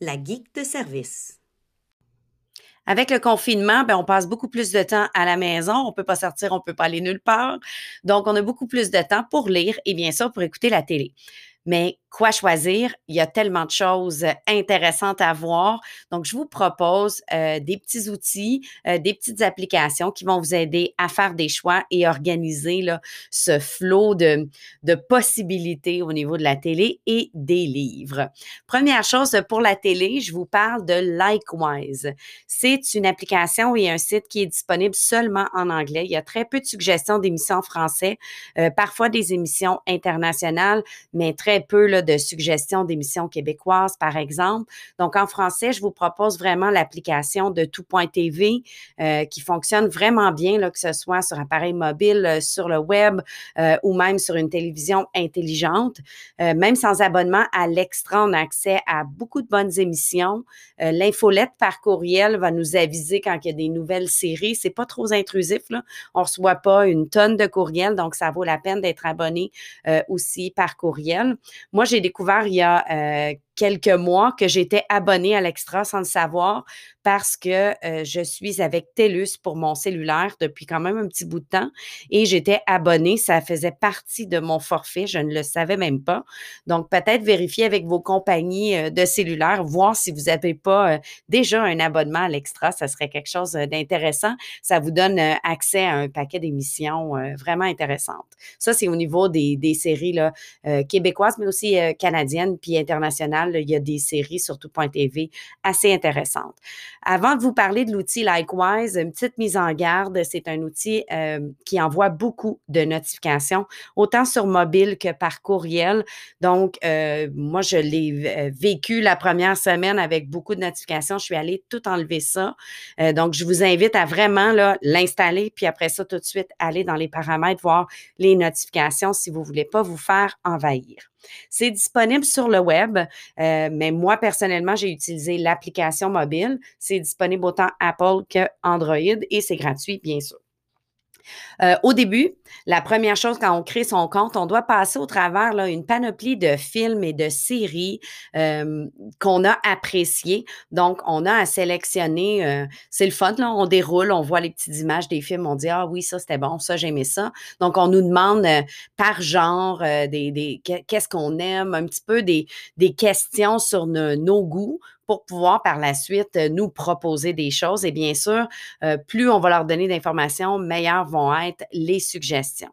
la geek de service. Avec le confinement, ben, on passe beaucoup plus de temps à la maison. On ne peut pas sortir, on ne peut pas aller nulle part. Donc, on a beaucoup plus de temps pour lire et bien sûr pour écouter la télé. Mais quoi choisir? Il y a tellement de choses intéressantes à voir. Donc, je vous propose euh, des petits outils, euh, des petites applications qui vont vous aider à faire des choix et organiser ce flot de, possibilités au niveau de la télé et des livres. Première chose, pour la télé, je vous parle de Likewise. C'est une application et un site qui est disponible seulement en anglais. Il y a très peu de suggestions d'émissions en français, euh, parfois des émissions internationales, mais très peu là, de suggestions d'émissions québécoises, par exemple. Donc, en français, je vous propose vraiment l'application de tout.tv euh, qui fonctionne vraiment bien, là, que ce soit sur appareil mobile, euh, sur le web euh, ou même sur une télévision intelligente. même sans abonnement à l'extra, on a accès à beaucoup de bonnes émissions. L'infolette par courriel va nous aviser quand il y a des nouvelles séries. C'est pas trop intrusif. Là. On reçoit pas une tonne de courriels, donc ça vaut la peine d'être abonné aussi par courriel. Moi, j'ai découvert il y a euh, quelques mois que j'étais abonnée à l'Extra sans le savoir parce que euh, je suis avec TELUS pour mon cellulaire depuis quand même un petit bout de temps et j'étais abonnée. Ça faisait partie de mon forfait. Je ne le savais même pas. Donc, peut-être vérifier avec vos compagnies euh, de cellulaire, voir si vous n'avez pas déjà un abonnement à l'Extra. Ça serait quelque chose d'intéressant. Ça vous donne accès à un paquet d'émissions vraiment intéressantes. Ça, c'est au niveau des, des séries québécoises, mais aussi canadiennes puis internationales il y a des séries sur tout.tv assez intéressantes. Avant de vous parler de l'outil Likewise, une petite mise en garde, c'est un outil euh, qui envoie beaucoup de notifications, autant sur mobile que par courriel. Donc, euh, moi, je l'ai euh, vécu la première semaine avec beaucoup de notifications. Je suis allée tout enlever ça. donc, je vous invite à vraiment l'installer, puis après ça, tout de suite, aller dans les paramètres, voir les notifications si vous ne voulez pas vous faire envahir. C'est disponible sur le web, euh, mais moi, personnellement, j'ai utilisé l'application mobile. C'est disponible autant Apple que Android et c'est gratuit, bien sûr. Euh, au début, la première chose quand on crée son compte, on doit passer au travers une panoplie de films et de séries euh, qu'on a appréciées. Donc, on a à sélectionner. Euh, c'est le fun, là, on déroule, on voit les petites images des films, on dit Ah oui, ça c'était bon, ça j'aimais ça. Donc, on nous demande par genre qu'est-ce qu'on aime, un petit peu des questions sur nos goûts pour pouvoir par la suite euh, nous proposer des choses. Et bien sûr, euh, plus on va leur donner d'informations, meilleures vont être les suggestions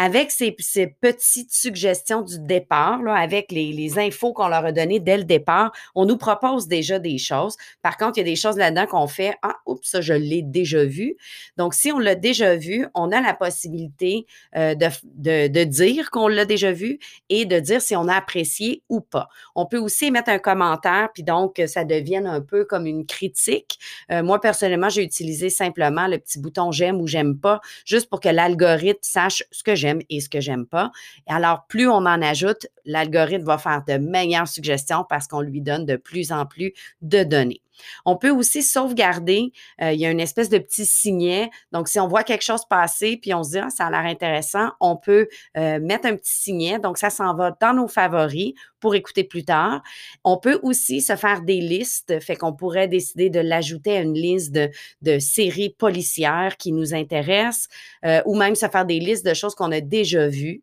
avec ces, petites suggestions du départ, là, avec les, infos qu'on leur a données dès le départ, on nous propose déjà des choses. Par contre, il y a des choses là-dedans qu'on fait, ah, oups, ça, je l'ai déjà vu. Donc, si on l'a déjà vu, on a la possibilité euh, de, de, dire qu'on l'a déjà vu et de dire si on a apprécié ou pas. On peut aussi mettre un commentaire, puis donc, ça devienne un peu comme une critique. Euh, moi, personnellement, j'ai utilisé simplement le petit bouton j'aime ou j'aime pas, juste pour que l'algorithme sache ce que j'aime et ce que j'aime pas. Alors, plus on en ajoute, l'algorithme va faire de meilleures suggestions parce qu'on lui donne de plus en plus de données. On peut aussi sauvegarder. Euh, il y a une espèce de petit signet. Donc, si on voit quelque chose passer, puis on se dit, ah, ça a l'air intéressant, on peut euh, mettre un petit signet. Donc, ça s'en va dans nos favoris pour écouter plus tard. On peut aussi se faire des listes, fait qu'on pourrait décider de l'ajouter à une liste de, séries policières qui nous intéressent, euh, ou même se faire des listes de choses qu'on a déjà vues.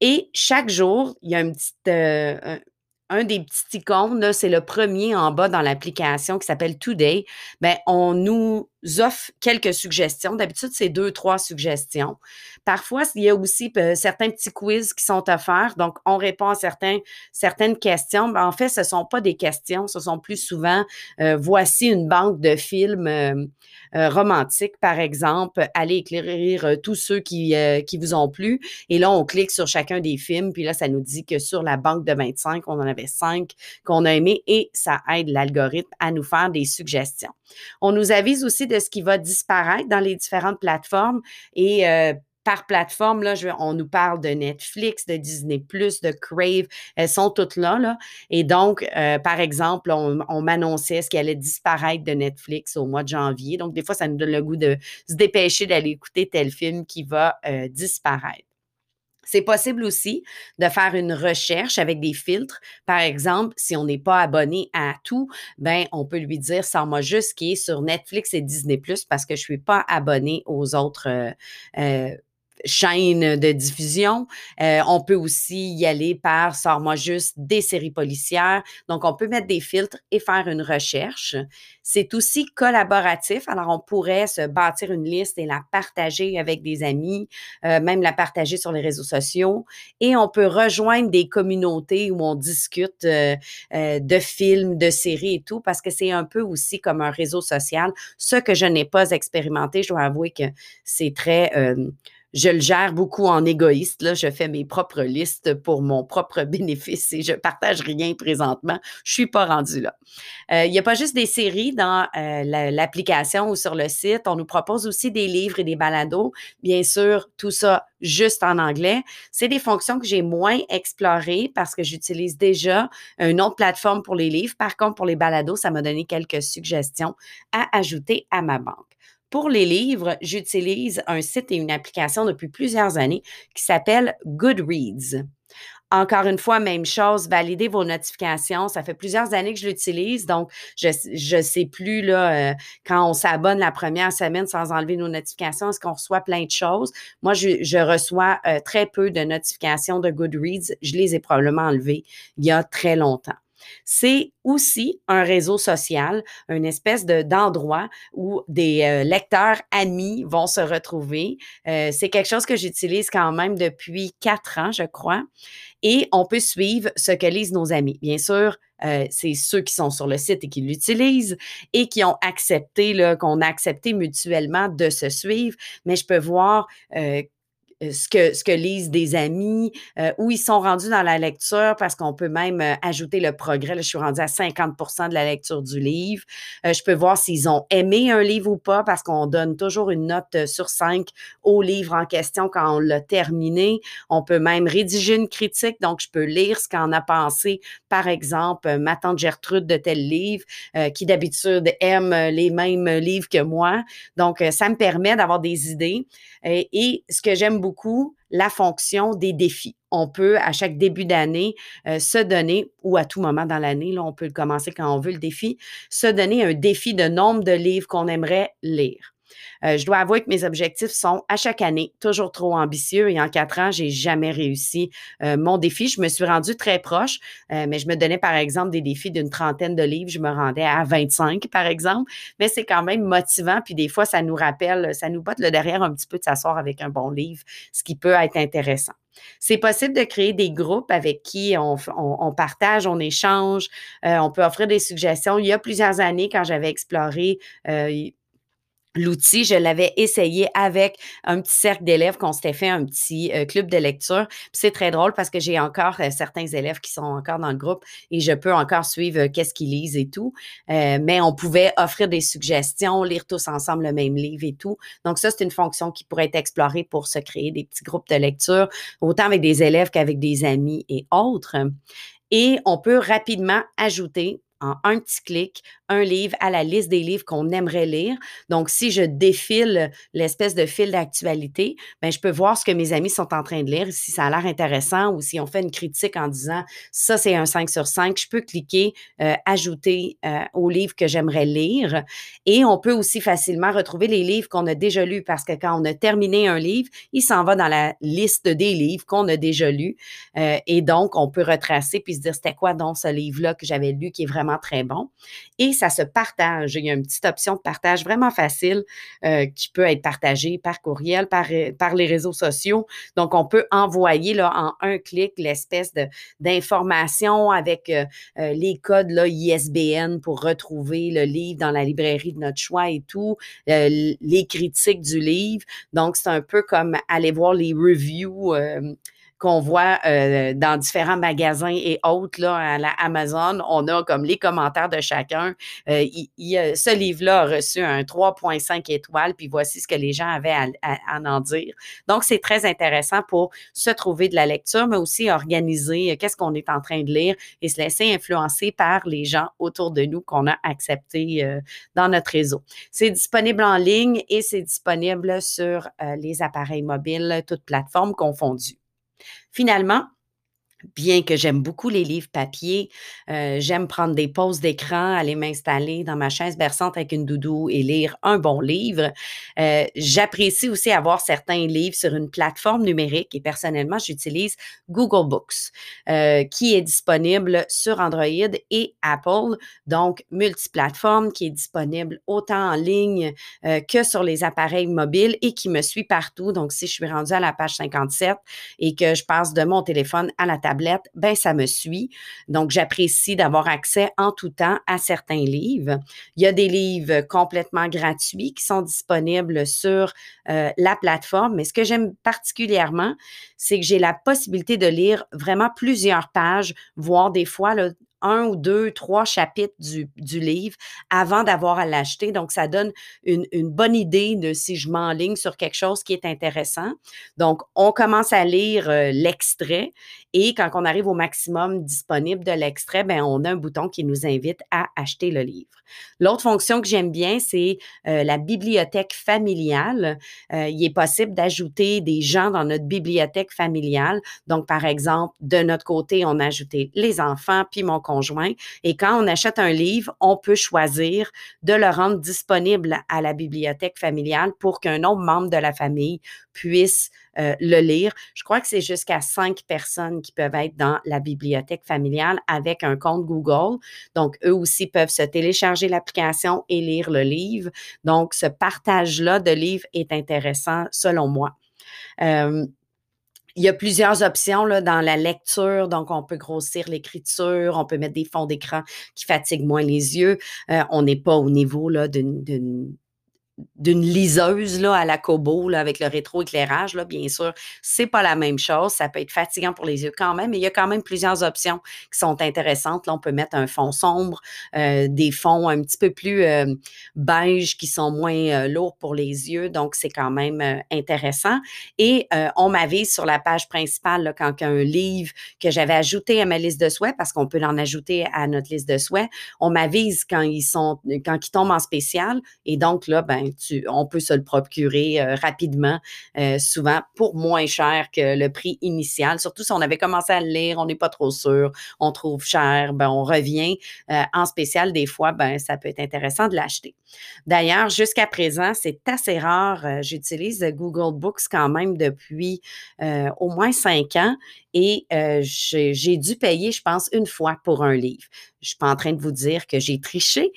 Et chaque jour, il y a un petit, un des petits icônes, c'est le premier en bas dans l'application qui s'appelle Today. Ben, on nous offre quelques suggestions. D'habitude, c'est deux, trois suggestions. Parfois, il y a aussi euh, certains petits quiz qui sont offerts. Donc, on répond à certaines questions. Ben, en fait, ce ne sont pas des questions, ce sont plus souvent, euh, voici une banque de films euh, romantiques, par exemple. Allez éclairer tous ceux qui, qui vous ont plu. Et là, on clique sur chacun des films. Puis là, ça nous dit que sur la banque de 25, on en cinq qu'on a aimé et ça aide l'algorithme à nous faire des suggestions. On nous avise aussi de ce qui va disparaître dans les différentes plateformes et euh, par plateforme, là, on nous parle de Netflix, de Disney+, de Crave, elles sont toutes là. là. Et donc, euh, par exemple, on, m'annonçait ce qui allait disparaître de Netflix au mois de janvier. Donc, des fois, ça nous donne le goût de se dépêcher d'aller écouter tel film qui va euh, disparaître. C'est possible aussi de faire une recherche avec des filtres. Par exemple, si on n'est pas abonné à tout, ben on peut lui dire sors-moi juste ce qui est sur Netflix et Disney Plus parce que je suis pas abonné aux autres euh, euh, chaîne de diffusion. Euh, on peut aussi y aller par sors-moi juste des séries policières. Donc, on peut mettre des filtres et faire une recherche. C'est aussi collaboratif. Alors, on pourrait se bâtir une liste et la partager avec des amis, euh, même la partager sur les réseaux sociaux. Et on peut rejoindre des communautés où on discute euh, de films, de séries et tout, parce que c'est un peu aussi comme un réseau social. Ce que je n'ai pas expérimenté, je dois avouer que c'est très je le gère beaucoup en égoïste. Là. Je fais mes propres listes pour mon propre bénéfice et je partage rien présentement. Je suis pas rendue là. Euh, il n'y a pas juste des séries dans euh, l'application ou sur le site. On nous propose aussi des livres et des balados. Bien sûr, tout ça juste en anglais. C'est des fonctions que j'ai moins explorées parce que j'utilise déjà une autre plateforme pour les livres. Par contre, pour les balados, ça m'a donné quelques suggestions à ajouter à ma banque. Pour les livres, j'utilise un site et une application depuis plusieurs années qui s'appelle Goodreads. Encore une fois, même chose, valider vos notifications. Ça fait plusieurs années que je l'utilise, donc je ne sais plus là, euh, quand on s'abonne la première semaine sans enlever nos notifications, est-ce qu'on reçoit plein de choses? Moi, je, reçois euh, très peu de notifications de Goodreads. Je les ai probablement enlevées il y a très longtemps. C'est aussi un réseau social, une espèce de, d'endroit où des euh, lecteurs amis vont se retrouver. Euh, c'est quelque chose que j'utilise quand même depuis quatre ans, je crois. Et on peut suivre ce que lisent nos amis. Bien sûr, euh, c'est ceux qui sont sur le site et qui l'utilisent et qui ont accepté, qu'on a accepté mutuellement de se suivre. Mais je peux voir ce que, ce que lisent des amis, euh, où ils sont rendus dans la lecture, parce qu'on peut même euh, ajouter le progrès. Je suis rendue à 50% de la lecture du livre. je peux voir s'ils ont aimé un livre ou pas, parce qu'on donne toujours une note sur 5 au livre en question quand on l'a terminé. On peut même rédiger une critique, donc je peux lire ce qu'en a pensé, par exemple, ma tante Gertrude de tel livre, qui d'habitude aime les mêmes livres que moi. Donc, ça me permet d'avoir des idées. et ce que j'aime la fonction des défis. On peut, à chaque début d'année, euh, se donner, ou à tout moment dans l'année, là, on peut commencer quand on veut le défi, se donner un défi de nombre de livres qu'on aimerait lire. Euh, je dois avouer que mes objectifs sont à chaque année toujours trop ambitieux et en quatre ans, j'ai jamais réussi euh, mon défi. Je me suis rendue très proche, euh, mais je me donnais par exemple des défis d'une trentaine de livres. Je me rendais à 25 par exemple, mais c'est quand même motivant. Puis des fois, ça nous rappelle, ça nous botte le derrière un petit peu de s'asseoir avec un bon livre, ce qui peut être intéressant. C'est possible de créer des groupes avec qui on, on, partage, on échange, on peut offrir des suggestions. Il y a plusieurs années, quand j'avais exploré l'outil, je l'avais essayé avec un petit cercle d'élèves qu'on s'était fait un petit euh, club de lecture. C'est très drôle parce que j'ai encore euh, certains élèves qui sont encore dans le groupe et je peux encore suivre euh, qu'est-ce qu'ils lisent et tout. mais on pouvait offrir des suggestions, lire tous ensemble le même livre et tout. Donc ça, c'est une fonction qui pourrait être explorée pour se créer des petits groupes de lecture, autant avec des élèves qu'avec des amis et autres. Et on peut rapidement ajouter un petit clic un livre à la liste des livres qu'on aimerait lire. Donc, si je défile l'espèce de fil d'actualité, ben, je peux voir ce que mes amis sont en train de lire, si ça a l'air intéressant ou si on fait une critique en disant ça, c'est un 5 sur 5. Je peux cliquer euh, ajouter euh, au livre que j'aimerais lire. Et on peut aussi facilement retrouver les livres qu'on a déjà lus parce que quand on a terminé un livre, il s'en va dans la liste des livres qu'on a déjà lus. Euh, et donc, on peut retracer puis se dire c'était quoi donc ce livre-là que j'avais lu qui est vraiment très bon. Et ça se partage. Il y a une petite option de partage vraiment facile euh, qui peut être partagée par courriel, par, euh, par les réseaux sociaux. Donc, on peut envoyer là, en un clic l'espèce d'information avec euh, les codes là, ISBN pour retrouver le livre dans la librairie de notre choix et tout, les critiques du livre. Donc, c'est un peu comme aller voir les reviews qu'on voit euh, dans différents magasins et autres, là, à la Amazon, on a comme les commentaires de chacun. Euh, ce livre-là a reçu un 3,5 étoiles, puis voici ce que les gens avaient à, en dire. Donc, c'est très intéressant pour se trouver de la lecture, mais aussi organiser euh, qu'est-ce qu'on est en train de lire et se laisser influencer par les gens autour de nous qu'on a acceptés dans notre réseau. C'est disponible en ligne et c'est disponible sur les appareils mobiles, toutes plateformes confondues. Finalement, bien que j'aime beaucoup les livres papier, euh, j'aime prendre des pauses d'écran, aller m'installer dans ma chaise berçante avec une doudou et lire un bon livre. Euh, j'apprécie aussi avoir certains livres sur une plateforme numérique et personnellement, j'utilise Google Books, euh, qui est disponible sur Android et Apple, donc multiplateforme, qui est disponible autant en ligne que sur les appareils mobiles et qui me suit partout. Donc, si je suis rendue à la page 57 et que je passe de mon téléphone à la table, ben ça me suit. Donc, j'apprécie d'avoir accès en tout temps à certains livres. Il y a des livres complètement gratuits qui sont disponibles sur euh, la plateforme, mais ce que j'aime particulièrement, c'est que j'ai la possibilité de lire vraiment plusieurs pages, voire des fois un ou deux, trois chapitres du, du livre avant d'avoir à l'acheter. Donc, ça donne une, une, bonne idée de si je m'enligne sur quelque chose qui est intéressant. Donc, on commence à lire euh, l'extrait et quand on arrive au maximum disponible de l'extrait, ben, on a un bouton qui nous invite à acheter le livre. L'autre fonction que j'aime bien, c'est euh, la bibliothèque familiale. Euh, il est possible d'ajouter des gens dans notre bibliothèque familiale. Donc, par exemple, de notre côté, on a ajouté les enfants, puis mon conjoint. Et quand on achète un livre, on peut choisir de le rendre disponible à la bibliothèque familiale pour qu'un autre membre de la famille puisse euh, le lire. Je crois que c'est jusqu'à cinq personnes qui peuvent être dans la bibliothèque familiale avec un compte Google. Donc, eux aussi peuvent se télécharger l'application et lire le livre. Donc, ce partage-là de livres est intéressant selon moi. Euh, il y a plusieurs options là, dans la lecture, donc on peut grossir l'écriture, on peut mettre des fonds d'écran qui fatiguent moins les yeux. Euh, on n'est pas au niveau d'une d'une liseuse là, à la Kobo là, avec le rétroéclairage, là, bien sûr, c'est pas la même chose. Ça peut être fatigant pour les yeux quand même, mais il y a quand même plusieurs options qui sont intéressantes. Là, on peut mettre un fond sombre, euh, des fonds un petit peu plus euh, beige qui sont moins euh, lourds pour les yeux, donc c'est quand même intéressant. Et on m'avise sur la page principale quand un livre que j'avais ajouté à ma liste de souhaits, parce qu'on peut l'en ajouter à notre liste de souhaits, on m'avise quand ils sont quand ils tombent en spécial. Et donc là, ben on peut se le procurer euh, rapidement, euh, souvent pour moins cher que le prix initial. Surtout si on avait commencé à le lire, on n'est pas trop sûr, on trouve cher, ben, on revient euh, en spécial. Des fois, ben, ça peut être intéressant de l'acheter. D'ailleurs, jusqu'à présent, c'est assez rare. J'utilise Google Books quand même depuis au moins cinq ans et j'ai dû payer, je pense, une fois pour un livre. Je suis pas en train de vous dire que j'ai triché.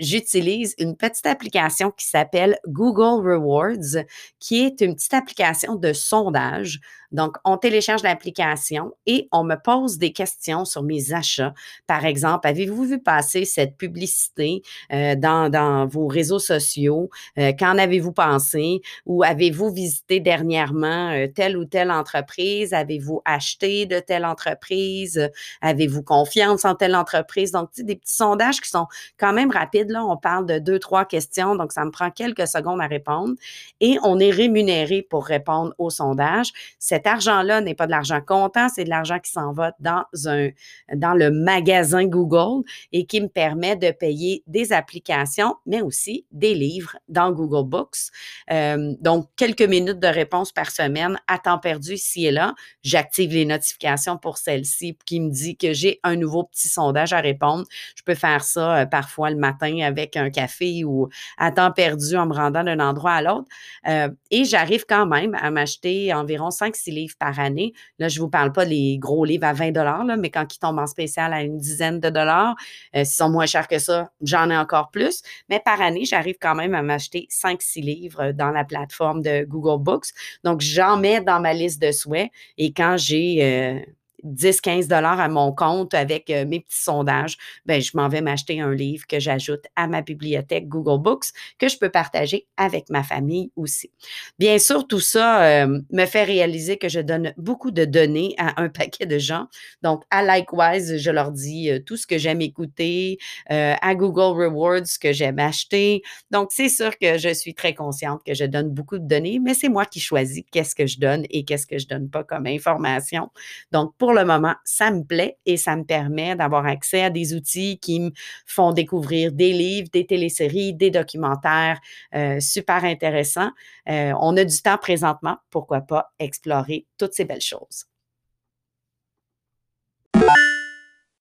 J'utilise une petite application qui s'appelle Google Rewards, qui est une petite application de sondage donc, on télécharge l'application et on me pose des questions sur mes achats. Par exemple, avez-vous vu passer cette publicité dans, vos réseaux sociaux? Qu'en avez-vous pensé? Ou avez-vous visité dernièrement telle ou telle entreprise? Avez-vous acheté de telle entreprise? Avez-vous confiance en telle entreprise? Donc, des petits sondages qui sont quand même rapides. Là, on parle de deux, trois questions. Donc, ça me prend quelques secondes à répondre. Et on est rémunéré pour répondre au sondage. Cet argent-là n'est pas de l'argent comptant, c'est de l'argent qui s'en va dans un dans le magasin Google et qui me permet de payer des applications, mais aussi des livres dans Google Books. Euh, donc, quelques minutes de réponse par semaine à temps perdu ici et là. J'active les notifications pour celle-ci qui me dit que j'ai un nouveau petit sondage à répondre. Je peux faire ça euh, parfois le matin avec un café ou à temps perdu en me rendant d'un endroit à l'autre. Euh, et j'arrive quand même à m'acheter environ 5-6 livres par année. Là, je ne vous parle pas des gros livres à 20 dollars, mais quand ils tombent en spécial à une dizaine de dollars, euh, s'ils sont moins chers que ça, j'en ai encore plus. Mais par année, j'arrive quand même à m'acheter 5-6 livres dans la plateforme de Google Books. Donc, j'en mets dans ma liste de souhaits. Et quand j'ai euh, 10-15 dollars à mon compte avec euh, mes petits sondages, ben, je m'en vais m'acheter un livre que j'ajoute à ma bibliothèque Google Books que je peux partager avec ma famille aussi. Bien sûr, tout ça euh, me fait réaliser que je donne beaucoup de données à un paquet de gens. Donc, à Likewise, je leur dis euh, tout ce que j'aime écouter, à Google Rewards, ce que j'aime acheter. Donc, c'est sûr que je suis très consciente que je donne beaucoup de données, mais c'est moi qui choisis qu'est-ce que je donne et qu'est-ce que je donne pas comme information. Donc, pour le moment, ça me plaît et ça me permet d'avoir accès à des outils qui me font découvrir des livres, des téléséries, des documentaires euh, super intéressants. Euh, on a du temps présentement, pourquoi pas explorer toutes ces belles choses.